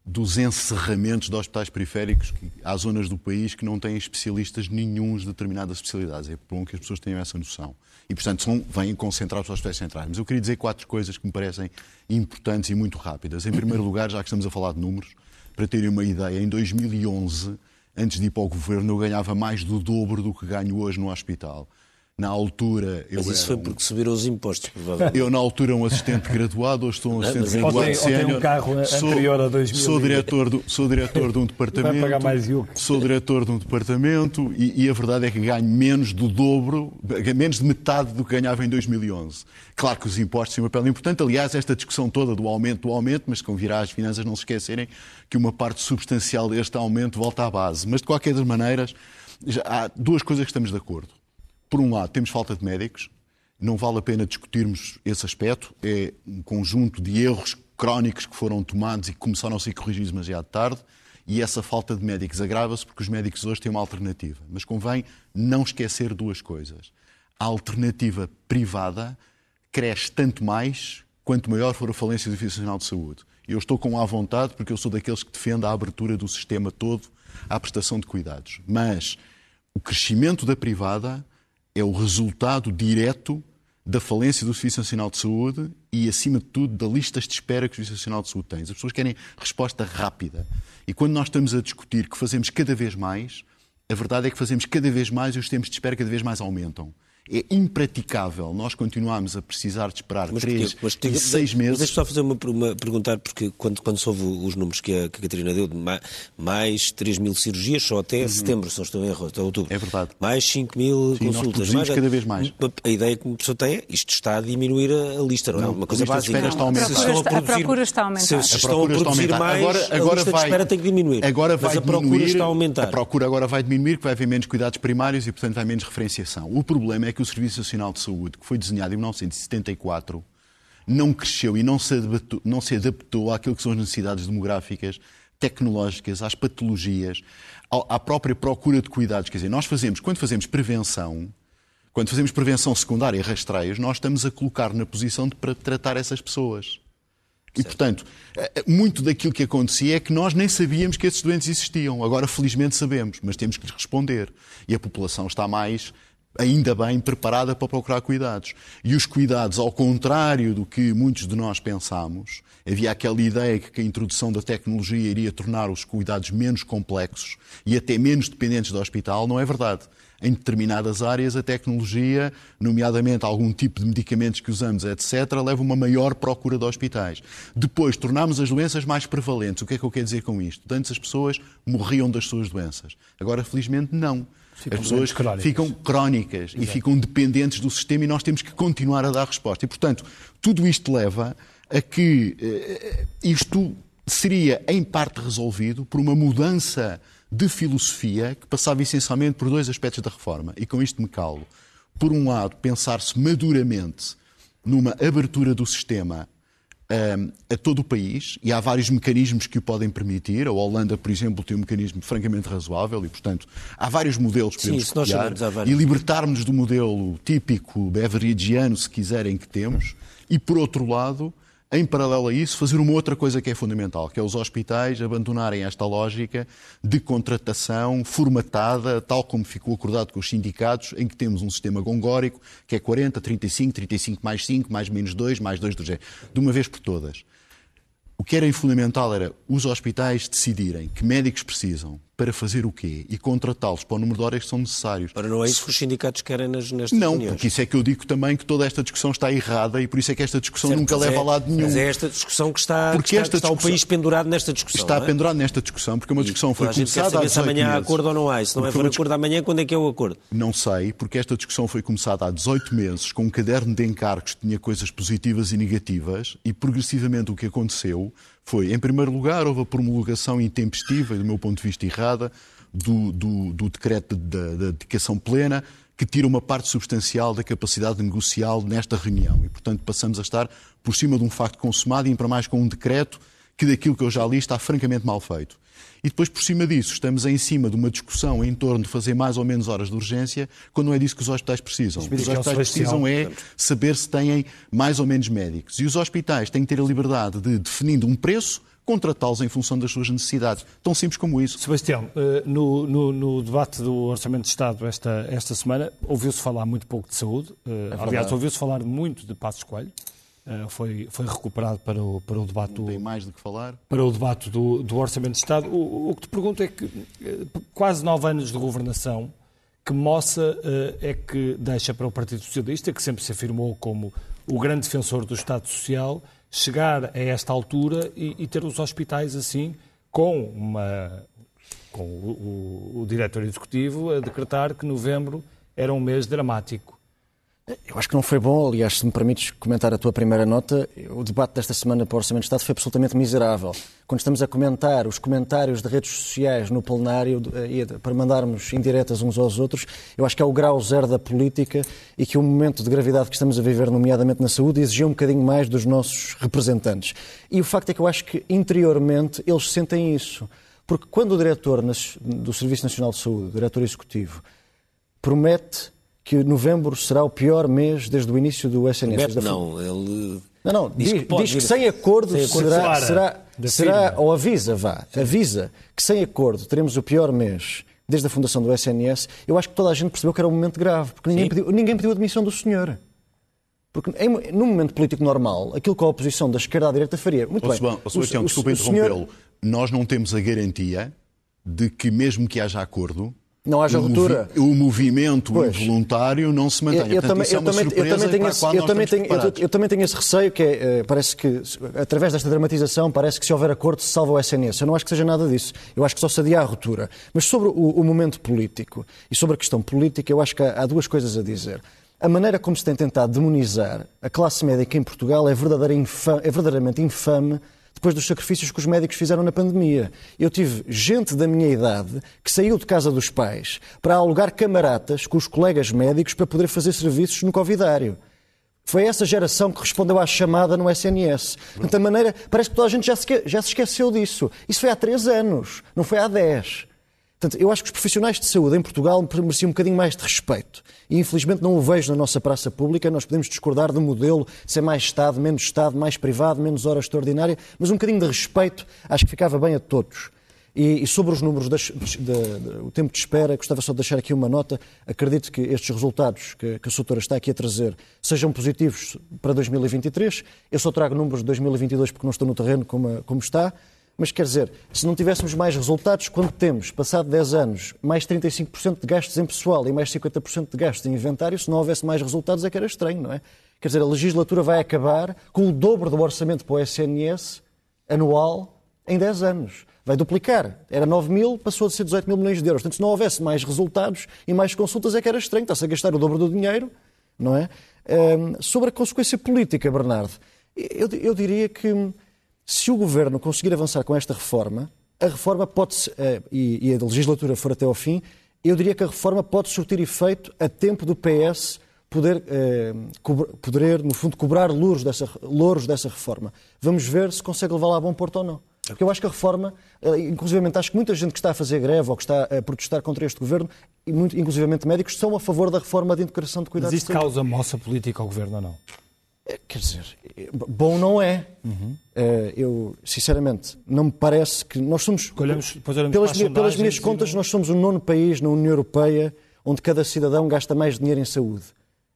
dos encerramentos de hospitais periféricos. Que, há zonas do país que não têm especialistas nenhuns de determinadas especialidades. É bom que as pessoas tenham essa noção. E, portanto, são, vêm concentrados aos hospitais centrais. Mas eu queria dizer quatro coisas que me parecem importantes e muito rápidas. Em primeiro lugar, já que estamos a falar de números, para terem uma ideia, em 2011, antes de ir para o governo, eu ganhava mais do dobro do que ganho hoje no hospital. Na altura, eu Mas isso foi um- porque subiram os impostos, provavelmente. eu, na altura, um assistente graduado, hoje estou um assistente é- graduado tem um carro anterior a 2000 Sou diretor, do, sou diretor de um departamento. pagar mais IUC. Sou diretor de um departamento e, e a verdade é que ganho menos do dobro, menos de metade do que ganhava em 2011. Claro que os impostos têm um papel importante. Aliás, esta discussão toda do aumento do aumento, mas convirá as finanças não se esquecerem que uma parte substancial deste aumento volta à base. Mas, de qualquer das maneiras, já há duas coisas que estamos de acordo. Por um lado, temos falta de médicos. Não vale a pena discutirmos esse aspecto. É um conjunto de erros crónicos que foram tomados e que começaram a ser corrigidos demasiado tarde. E essa falta de médicos agrava-se porque os médicos hoje têm uma alternativa. Mas convém não esquecer duas coisas. A alternativa privada cresce tanto mais quanto maior for a falência do Serviço Nacional de Saúde. Eu estou com à vontade porque eu sou daqueles que defende a abertura do sistema todo à prestação de cuidados. Mas o crescimento da privada é o resultado direto da falência do Serviço Nacional de Saúde e, acima de tudo, da listas de espera que o Serviço Nacional de Saúde tem. As pessoas querem resposta rápida. E quando nós estamos a discutir que fazemos cada vez mais, a verdade é que fazemos cada vez mais e os tempos de espera cada vez mais aumentam. É impraticável nós continuarmos a precisar de esperar Mas três? Mas e seis mas meses. Deixa só fazer uma, uma perguntar, porque quando, quando soube os números que a, que a Catarina deu, de ma- mais 3 mil cirurgias só até setembro, se não estou em erro, até outubro. Uhum. É verdade. Mais 5 mil Sim, nós consultas. produzimos cada vez mais. A ideia que uma pessoa tem é isto está a diminuir a, a lista, não é? Não, Uma a coisa básica. espera está a aumentar. Se A estão procura está- a procura está a aumentar. Se, A se A estão a produzir aumentar. mais, agora, a agora lista vai, de espera tem que diminuir. Agora vai Mas a procura diminuir, está a aumentar. A procura agora vai diminuir, que vai haver menos cuidados primários e, portanto, vai menos referenciação. O problema é que o Serviço Nacional de Saúde, que foi desenhado em 1974, não cresceu e não se adaptou, não se adaptou àquilo que são as necessidades demográficas, tecnológicas, às patologias, à própria procura de cuidados. Quer dizer, nós fazemos, quando fazemos prevenção, quando fazemos prevenção secundária e rastreios, nós estamos a colocar na posição de tratar essas pessoas. E, portanto, eh, eh, muito daquilo que acontecia é que nós nem sabíamos que esses doentes existiam. Agora, felizmente, sabemos, mas temos que lhes responder. E a população está mais, ainda bem, preparada para procurar cuidados. E os cuidados, ao contrário do que muitos de nós pensámos, havia aquela ideia que a introdução da tecnologia iria tornar os cuidados menos complexos e até menos dependentes do hospital. Não é verdade. em determinadas áreas a tecnologia, nomeadamente algum tipo de medicamentos que usamos, etc., leva uma maior procura de hospitais. Depois, tornámos as doenças mais prevalentes. O que é que eu quero dizer com isto? Antes as pessoas morriam das suas doenças. Agora, felizmente, não. Ficam as pessoas crónicas. ficam crónicas Exato. e ficam dependentes do sistema e nós temos que continuar a dar resposta. E, portanto, tudo isto leva a que eh, isto seria, em parte, resolvido por uma mudança de filosofia que passava essencialmente por dois aspectos da reforma. E com isto me calo. Por um lado, pensar-se maduramente numa abertura do sistema a todo o país, e há vários mecanismos que o podem permitir. A Holanda, por exemplo, tem um mecanismo francamente razoável e, portanto, há vários modelos que podemos copiar e libertarmos do modelo típico beveragiano, se quiserem, que temos. E, por outro lado, em paralelo a isso, fazer uma outra coisa que é fundamental, que é os hospitais abandonarem esta lógica de contratação formatada, tal como ficou acordado com os sindicatos, em que temos um sistema gongórico, que é 40, 35, 35 mais 5, mais menos 2, mais 2 do género, de uma vez por todas. O que era fundamental era os hospitais decidirem que médicos precisam, para fazer o quê? E contratá-los para o número de horas que são necessários. Para não é isso que os sindicatos querem nas, nestas Não, reuniões. porque isso é que eu digo também que toda esta discussão está errada e por isso é que esta discussão certo, nunca leva é, a lado nenhum. Mas é esta discussão que está, porque que está, esta está o país pendurado nesta discussão. Está é? pendurado nesta discussão, porque uma discussão e foi começada há 18 se amanhã há acordo ou não há. Se não é for acordo amanhã, quando é que é o acordo? Não sei, porque esta discussão foi começada há 18 meses, com um caderno de encargos que tinha coisas positivas e negativas, e progressivamente o que aconteceu foi, em primeiro lugar, houve a promulgação intempestiva e, do meu ponto de vista, errada, do, do, do decreto da de, de dedicação plena, que tira uma parte substancial da capacidade negocial nesta reunião. E, portanto, passamos a estar por cima de um facto consumado e, para mais, com um decreto que, daquilo que eu já li, está francamente mal feito. E depois, por cima disso, estamos em cima de uma discussão em torno de fazer mais ou menos horas de urgência, quando não é disso que os hospitais precisam. O que os hospitais precisam é saber se têm mais ou menos médicos. E os hospitais têm que ter a liberdade de, definindo um preço, contratá-los em função das suas necessidades. Tão simples como isso. Sebastião, eh, no, no, no debate do Orçamento de Estado esta, esta semana, ouviu-se falar muito pouco de saúde. Eh, é Aliás, ouviu-se falar muito de Passos Coelho. Uh, foi, foi recuperado para o, para o debate Não tem mais do que falar. Para o debate do, do Orçamento de Estado. O, o que te pergunto é que quase nove anos de governação, que moça uh, é que deixa para o Partido Socialista, que sempre se afirmou como o grande defensor do Estado Social, chegar a esta altura e, e ter os hospitais assim, com, uma, com o, o, o diretor executivo a decretar que novembro era um mês dramático. Eu acho que não foi bom, aliás, se me permites comentar a tua primeira nota, o debate desta semana para o Orçamento de Estado foi absolutamente miserável. Quando estamos a comentar os comentários de redes sociais no plenário, eh, para mandarmos indiretas uns aos outros, eu acho que é o grau zero da política e que o momento de gravidade que estamos a viver, nomeadamente na saúde, exigiu um bocadinho mais dos nossos representantes. E o facto é que eu acho que interiormente eles sentem isso. Porque quando o diretor do Serviço Nacional de Saúde, o diretor executivo, promete que novembro será o pior mês desde o início do SNS. Beto, não, ele... Não, não, diz, diz, que, diz que sem acordo, sem acordo será, será, será ou avisa, vá, avisa que sem acordo teremos o pior mês desde a fundação do SNS. Eu acho que toda a gente percebeu que era um momento grave, porque ninguém, pediu, ninguém pediu a demissão do senhor. Porque em, num momento político normal, aquilo que a oposição da esquerda à direita faria. Muito bem. Sebastião, desculpa interrompê-lo. Senhor... Nós não temos a garantia de que, mesmo que haja acordo, não haja o ruptura. Movi o movimento pois. involuntário não se mantenha. Eu, eu, também, eu, também, eu, também tenho esse, eu, também tenho, eu, também tenho esse receio que é, parece que, através desta dramatização, parece que se houver acordo se salva o SNS. Eu não acho que seja nada disso. Eu acho que só se adia a ruptura. Mas sobre o, o momento político e sobre a questão política, eu acho que há, há duas coisas a dizer. A maneira como se tem tentado demonizar a classe médica em Portugal é, é verdadeiramente infame depois dos sacrifícios que os médicos fizeram na pandemia. Eu tive gente da minha idade que saiu de casa dos pais para alugar camaratas com os colegas médicos para poder fazer serviços no Covidário. Foi essa geração que respondeu à chamada no SNS. De maneira, parece que toda a gente já se, já se esqueceu disso. Isso foi há três anos, não foi há dez. Portanto, eu acho que os profissionais de saúde em Portugal mereciam um bocadinho mais de respeito. E infelizmente não o vejo na nossa praça pública. Nós podemos discordar do modelo, ser mais Estado, menos Estado, mais privado, menos hora extraordinária, mas um bocadinho de respeito acho que ficava bem a todos. E, sobre os números, das, o tempo de espera, gostava só de deixar aqui uma nota. Acredito que estes resultados que, que a Soutora está aqui a trazer sejam positivos para 2023. Eu só trago números de 2022 porque não estou no terreno como, como está Mas quer dizer, se não tivéssemos mais resultados, quando temos, passado 10 anos, mais 35% de gastos em pessoal e mais 50% de gastos em inventário, se não houvesse mais resultados é que era estranho, não é? Quer dizer, a legislatura vai acabar com o dobro do orçamento para o SNS anual em 10 anos. Vai duplicar. Era 9 mil, passou a ser 18 mil milhões de euros. Portanto, se não houvesse mais resultados e mais consultas, é que era estranho. Está-se a gastar o dobro do dinheiro, não é? Um, sobre a consequência política, Bernardo, eu, eu diria que se o governo conseguir avançar com esta reforma, a reforma pode, uh, e, e a legislatura for até ao fim, eu diria que a reforma pode surtir efeito a tempo do PS poder, eh, poder no fundo, cobrar louros dessa, louros dessa reforma. Vamos ver se consegue levá-la a bom porto ou não. Porque eu acho que a reforma, eh, inclusive acho que muita gente que está a fazer greve ou que está a protestar contra este governo, inclusive médicos, são a favor da reforma de integração de cuidados Mas isto causa moça política ao governo ou não? Eh, quer dizer, bom não é. Uhum. Eu, sinceramente, não me parece que nós somos. Olhamos, pelas, pelas minhas contas, não... nós somos o nono país na União Europeia onde cada cidadão gasta mais dinheiro em saúde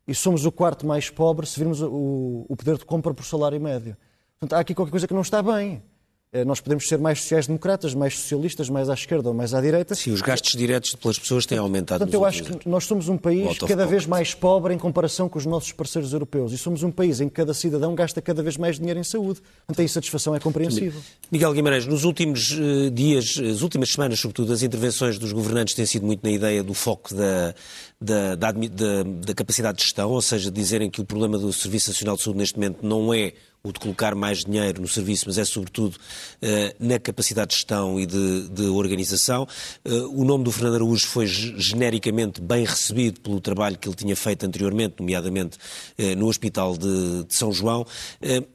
e somos o quarto mais pobre se virmos o, o poder de compra por salário médio. Portanto, há aqui qualquer coisa que não está bem. Eh, nós podemos ser mais sociais-democratas, mais socialistas, mais à esquerda ou mais à direita. Sim, os gastos diretos pelas pessoas têm aumentado. Portanto, eu acho que nós somos um país cada vez mais pobre em comparação com os nossos parceiros europeus. E somos um país em que cada cidadão gasta cada vez mais dinheiro em saúde. Portanto, a insatisfação é compreensível. Miguel Guimarães, nos últimos uh, dias, as últimas semanas, sobretudo, as intervenções dos governantes têm sido muito na ideia do foco da, da, da, da, da capacidade de gestão, ou seja, dizerem que o problema do Serviço Nacional de Saúde neste momento não é o de colocar mais dinheiro no serviço, mas é sobretudo uh, na capacidade de gestão e de, de organização. Uh, o nome do Fernando Araújo foi genericamente bem recebido pelo trabalho que ele tinha feito anteriormente, nomeadamente uh, no Hospital de, de São João.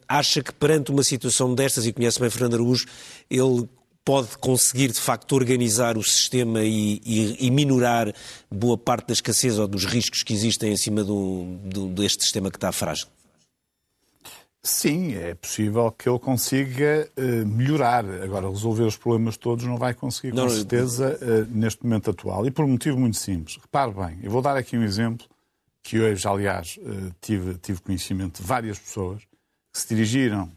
acha que perante uma situação destas, e conhece bem Fernando Araújo, ele pode conseguir de facto organizar o sistema e, e, e, minorar boa parte da escassez ou dos riscos que existem em cima do, do, deste sistema que está frágil? Sim, é possível que ele consiga uh, melhorar. Agora, resolver os problemas todos não vai conseguir, não, com certeza, uh, neste momento atual. E por um motivo muito simples. Repare bem, eu vou dar aqui um exemplo que hoje, aliás, uh, tive, tive conhecimento de várias pessoas que se dirigiram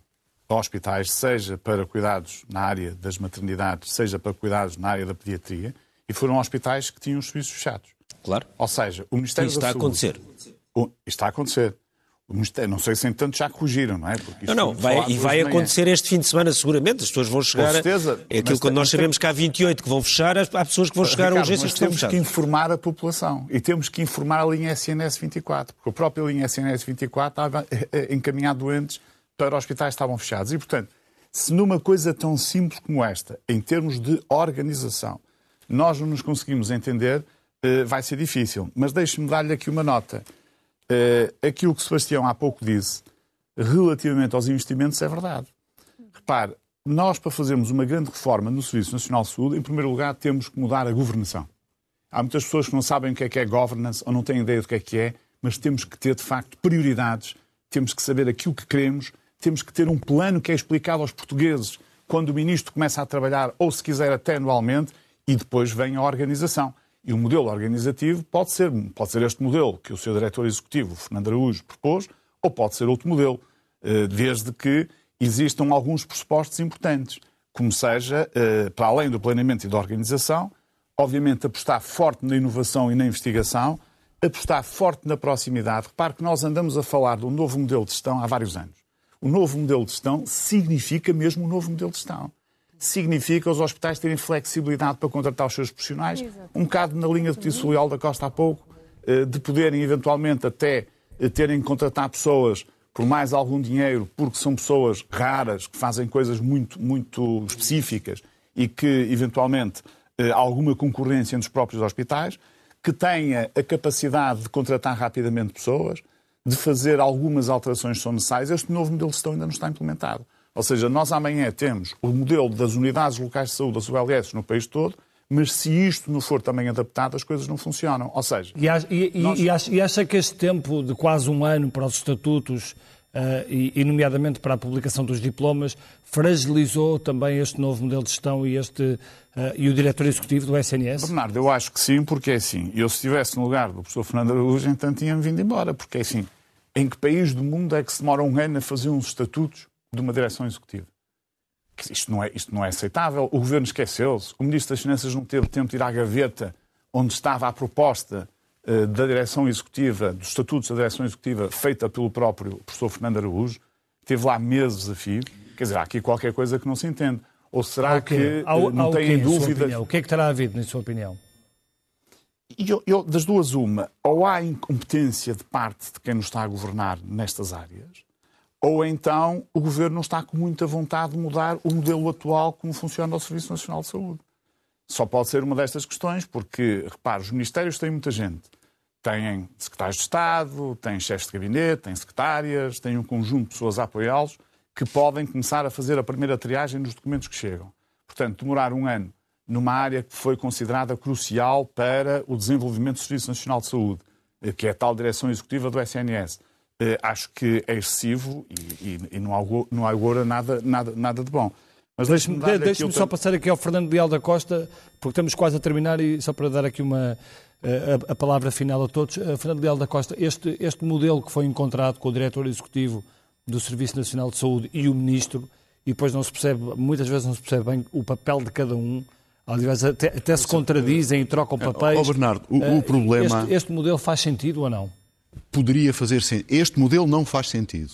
hospitais, seja para cuidados na área das maternidades, seja para cuidados na área da pediatria, e foram hospitais que tinham os serviços fechados. Claro. Ou seja, o Ministério Isso da está Saúde... a acontecer. O, está a acontecer. Não sei se, entanto, já corrigiram, não é? não, não, vai, e vai acontecer este fim de semana, seguramente. As pessoas vão chegar. Com certeza. É aquilo que nós sabemos que há 28 que vão fechar, há pessoas que vão chegar Ricardo, a urgências que temos que informar a população e temos que informar a linha SNS 24, porque a própria linha SNS 24 estava eh, eh, encaminhar doentes para hospitais estavam fechados. E, portanto, se numa coisa tão simples como esta, em termos de organização, nós não nos conseguimos entender, eh, vai ser difícil. Mas deixe-me dar-lhe aqui uma nota. Uh, aquilo que Sebastião há pouco disse relativamente aos investimentos é verdade. Repare, nós para fazermos uma grande reforma no Serviço Nacional de Saúde, em primeiro lugar temos que mudar a governação. Há muitas pessoas que não sabem o que é que é governance ou não têm ideia do que é que é, mas temos que ter de facto prioridades, temos que saber aquilo que queremos, temos que ter um plano que é explicado aos portugueses quando o ministro começa a trabalhar ou se quiser até anualmente e depois vem a organização. E o modelo organizativo pode ser, pode ser este modelo que o seu diretor executivo, Fernando Araújo, propôs, ou pode ser outro modelo, eh, desde que existam alguns pressupostos importantes, como seja, eh, para além do planeamento e da organização, obviamente apostar forte na inovação e na investigação, apostar forte na proximidade. Repare que nós andamos a falar de um novo modelo de gestão há vários anos. O novo modelo de gestão significa mesmo um novo modelo de gestão significa os hospitais terem flexibilidade para contratar os seus profissionais, Exatamente. um bocado na linha do que disse o Leal da Costa há pouco, eh, de poderem eventualmente até eh, terem que contratar pessoas por mais algum dinheiro, porque são pessoas raras, que fazem coisas muito, muito específicas e que, eventualmente, eh, há alguma concorrência entre os próprios hospitais, que tenha a capacidade de contratar rapidamente pessoas, de fazer algumas alterações que são necessárias. Este novo modelo de gestão ainda não está implementado. Ou seja, nós amanhã temos o modelo das unidades locais de saúde, as ULS, no país todo, mas se isto não for também adaptado, as coisas não funcionam. Ou seja... E acha, e, nós... e acha, e acha que este tempo de quase um ano para os estatutos Uh, e, e, nomeadamente para a publicação dos diplomas, fragilizou também este novo modelo de gestão e, este, uh, e o diretor executivo do SNS? Bernardo, eu acho que sim, porque é assim. Eu, se estivesse no lugar do professor Fernando Araújo, então tinha-me vindo embora, porque é assim. Em que país do mundo é que se demora um ano a fazer uns estatutos de uma direção executiva. isto não é, isto não é aceitável. O Governo esqueceu-se. O Ministro das Finanças não teve tempo de ir à gaveta onde estava a proposta uh, da direção executiva, dos estatutos da direção executiva, feita pelo próprio professor Fernando Araújo. Teve lá meses a fio. Quer dizer, há aqui qualquer coisa que não se entende. Ou será que uh, não têm dúvida... O que é que terá havido, na sua opinião? Eu, eu, das duas, uma, ou há incompetência de parte de quem nos está a governar nestas áreas, ou então o governo não está com muita vontade de mudar o modelo atual como funciona o Serviço Nacional de Saúde. Só pode ser uma destas questões, porque, repare, os ministérios têm muita gente. Têm secretários de Estado, têm chefes de gabinete, têm secretárias, têm um conjunto de pessoas a apoiá-los que podem começar a fazer a primeira triagem nos documentos que chegam. Portanto, demorar um ano numa área que foi considerada crucial para o desenvolvimento do Serviço Nacional de Saúde, eh, que é a tal direção executiva do SNS. Eh, acho que é excessivo e, e, e não, augura, não augura nada, nada, nada de bom. Mas deixe-me deixe só passar aqui ao Fernando Leal da Costa, porque estamos quase a terminar e só para dar aqui uma, eh, a, a palavra final a todos. Fernando Leal da Costa, este, este modelo que foi encontrado com o diretor executivo do Serviço Nacional de Saúde e o ministro, e depois não se percebe, muitas vezes não se percebe bem o papel de cada um, Aliás, até, até se contradizem e trocam papéis. Ó oh, Bernardo, o, o problema. Este, este, modelo faz sentido ou não? Poderia fazer sentido. Este modelo não faz sentido.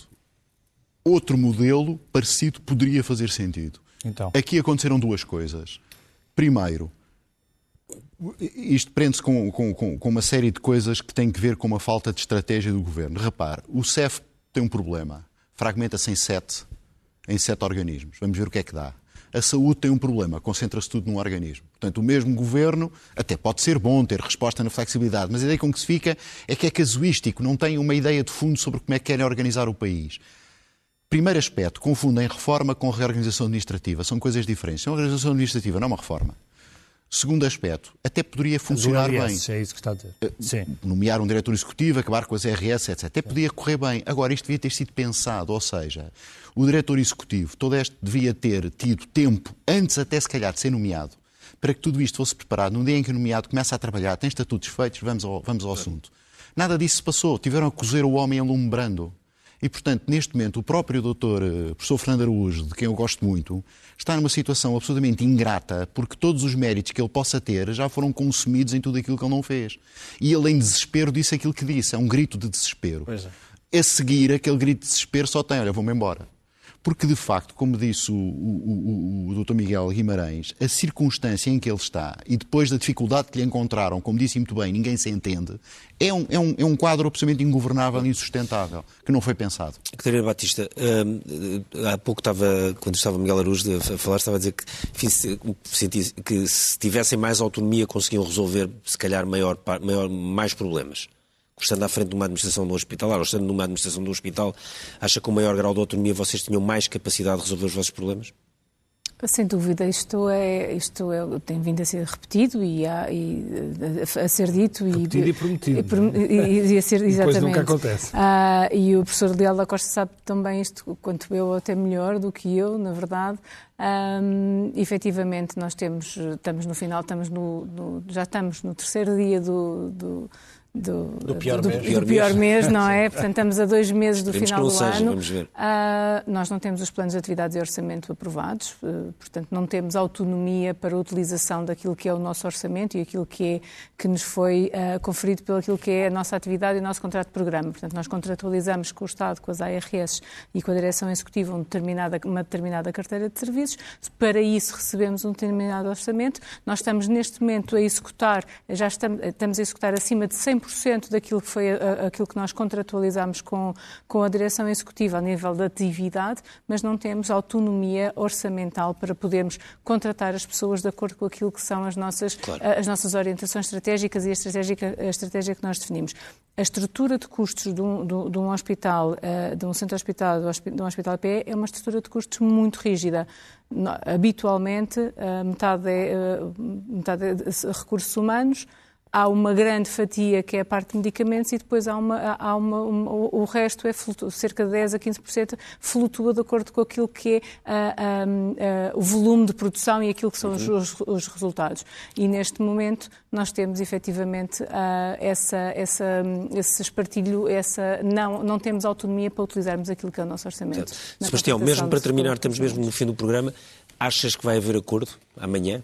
Outro modelo parecido poderia fazer sentido. Então. Aqui aconteceram duas coisas. Primeiro, isto prende-se com, com, com, uma série de coisas que têm que ver com uma falta de estratégia do governo. Repare, o CEF tem um problema. Fragmenta-se em sete, em sete organismos. Vamos ver o que é que dá a saúde tem um problema, concentra-se tudo num organismo. Portanto, o mesmo governo até pode ser bom ter resposta na flexibilidade, mas a ideia com que se fica é que é casuístico, não tem uma ideia de fundo sobre como é que querem organizar o país. Primeiro aspecto, confundem reforma com reorganização administrativa. São coisas diferentes. Uma organização administrativa não é uma reforma. Segundo aspecto, até poderia funcionar bem. É isso que está a dizer. Eh, Sim. Nomear um diretor executivo, acabar com as RS, etc. Até podia correr bem. Agora, isto devia ter sido pensado, ou seja, o diretor executivo, todo este devia ter tido tempo, antes até se calhar de ser nomeado, para que tudo isto fosse preparado. No dia em que o nomeado começa a trabalhar, tem estatutos feitos, vamos ao, vamos ao assunto. Nada disso se passou. Tiveram a cozer o homem alumbrando. E, portanto, neste momento, o próprio doutor, eh, professor Fernando Araújo, de quem eu gosto muito, está numa situação absolutamente ingrata, porque todos os méritos que ele possa ter já foram consumidos em tudo aquilo que ele não fez. E ele, em desespero, disse aquilo que disse. É um grito de desespero. É. A seguir, aquele grito de desespero só tem, olha, vou-me embora. Porque, de facto, como disse o, o, o, o Dr. Miguel Guimarães, a circunstância em que ele está e depois da dificuldade que lhe encontraram, como disse muito bem, ninguém se entende, é um, é um, é um quadro absolutamente ingovernável e insustentável, que não foi pensado. Catarina Batista, hum, há pouco estava, quando estava Miguel Araújo a falar, estava a dizer que, enfim, que se tivessem mais autonomia conseguiam resolver, se calhar, maior, maior, mais problemas estando à frente de uma administração de um hospitalar ou estando numa administração de um hospital, acha que com maior grau de autonomia vocês tinham mais capacidade de resolver os vossos problemas? Sem dúvida, isto, é, isto é, tem vindo a ser repetido e a, e a, a ser dito. Repetido e, e prometido. E, e, e a ser, exatamente. Depois nunca acontece. Ah, e o professor Leal da Costa sabe também isto, quanto eu, até melhor do que eu, na verdade. Um, efetivamente, nós temos, estamos no final, estamos no, no já estamos no terceiro dia do, do do, do, pior, do, mês. do pior mês, não <laughs> é? Portanto, estamos a dois meses do final do seja, ano. Vamos ver. Uh, nós não temos os planos de atividades e orçamento aprovados, uh, portanto, não temos autonomia para a utilização daquilo que é o nosso orçamento e aquilo que, é, que nos foi uh, conferido pelo aquilo que é a nossa atividade e o nosso contrato de programa. Portanto, nós contratualizamos com o Estado, com as ARS e com a Direção Executiva uma determinada, uma determinada carteira de serviços. Para isso, recebemos um determinado orçamento. Nós estamos, neste momento, a executar, já estamos, estamos a executar acima de 100 100% daquilo que foi aquilo que nós contratualizamos com, com a direção executiva a nível da atividade, mas não temos autonomia orçamental para podermos contratar as pessoas de acordo com aquilo que são as nossas, claro. as nossas orientações estratégicas e a estratégia, a estratégia que nós definimos. A estrutura de custos de um, de um hospital, eh, de um centro hospital, de um hospital PE, é uma estrutura de custos muito rígida. Habitualmente, eh, metade é, eh, metade é recursos humanos, há uma grande fatia que é a parte de medicamentos e depois há uma, há uma, uma o resto é flutua, cerca de 10 a 15% flutua de acordo com aquilo que é uh, uh, uh, o volume de produção e aquilo que são os, uhum. os, os resultados. E neste momento nós temos efetivamente essa, essa, esse espartilho, essa, não, não temos autonomia para utilizarmos aquilo que é o nosso orçamento. Sebastião, mesmo para terminar, estamos mesmo no fim do programa, achas que vai haver acordo amanhã?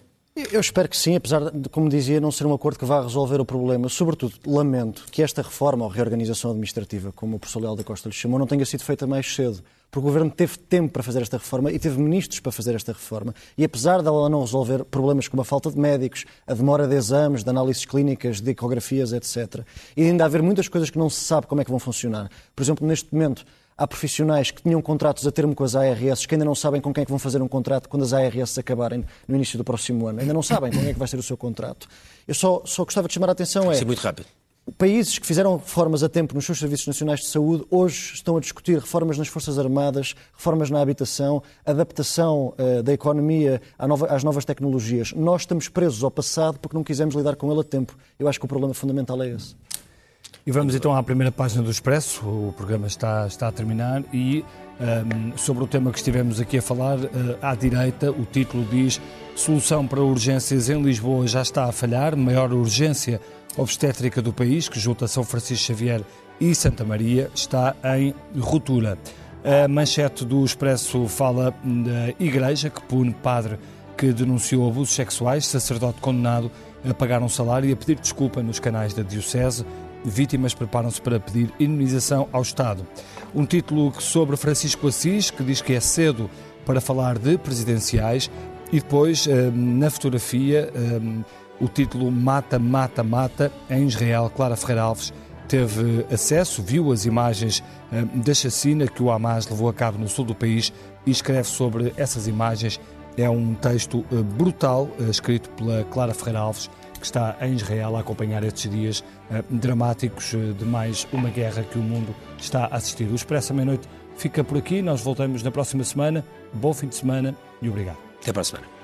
Eu espero que sim, apesar de, como dizia, não ser um acordo que vá resolver o problema. Sobretudo, lamento que esta reforma ou reorganização administrativa, como o professor Leal da Costa lhe chamou, não tenha sido feita mais cedo. Porque o Governo teve tempo para fazer esta reforma e teve ministros para fazer esta reforma. E apesar dela não resolver problemas como a falta de médicos, a demora de exames, de análises clínicas, de ecografias, etc., e ainda haver muitas coisas que não se sabe como é que vão funcionar. Por exemplo, neste momento, Há profissionais que tinham contratos a termo com as ARS que ainda não sabem com quem é que vão fazer um contrato quando as ARS acabarem no início do próximo ano. Ainda não sabem com quem é que vai ser o seu contrato. Eu só, só gostava de chamar a atenção é... Sim, muito rápido. Países que fizeram reformas a tempo nos seus serviços nacionais de saúde hoje estão a discutir reformas nas Forças Armadas, reformas na habitação, adaptação uh, da economia nova, às novas tecnologias. Nós estamos presos ao passado porque não quisemos lidar com ele a tempo. Eu acho que o problema fundamental é esse. E vamos então à primeira página do Expresso. O programa está, está a terminar e um, sobre o tema que estivemos aqui a falar, uh, à direita, o título diz Solução para urgências em Lisboa já está a falhar, maior urgência obstétrica do país, que junta São Francisco Xavier e Santa Maria, está em ruptura. A manchete do Expresso fala da Igreja, que pune padre que denunciou abusos sexuais, sacerdote condenado a pagar um salário e a pedir desculpa nos canais da Diocese vítimas preparam-se para pedir indemnização ao Estado. Um título sobre Francisco Assis, que diz que é cedo para falar de presidenciais, e depois, eh, na fotografia, eh, o título Mata, Mata, Mata, em Israel, Clara Ferreira Alves teve acesso, viu as imagens eh, da chacina que o Hamas levou a cabo no sul do país e escreve sobre essas imagens. É um texto brutal, escrito pela Clara Ferreira Alves, que está em Israel a acompanhar estes dias uh, dramáticos uh, de mais uma guerra que o mundo está a assistir. O Expresso à Meia-Noite fica por aqui. Nós voltamos na próxima semana. Bom fim de semana e obrigado. Até para a semana.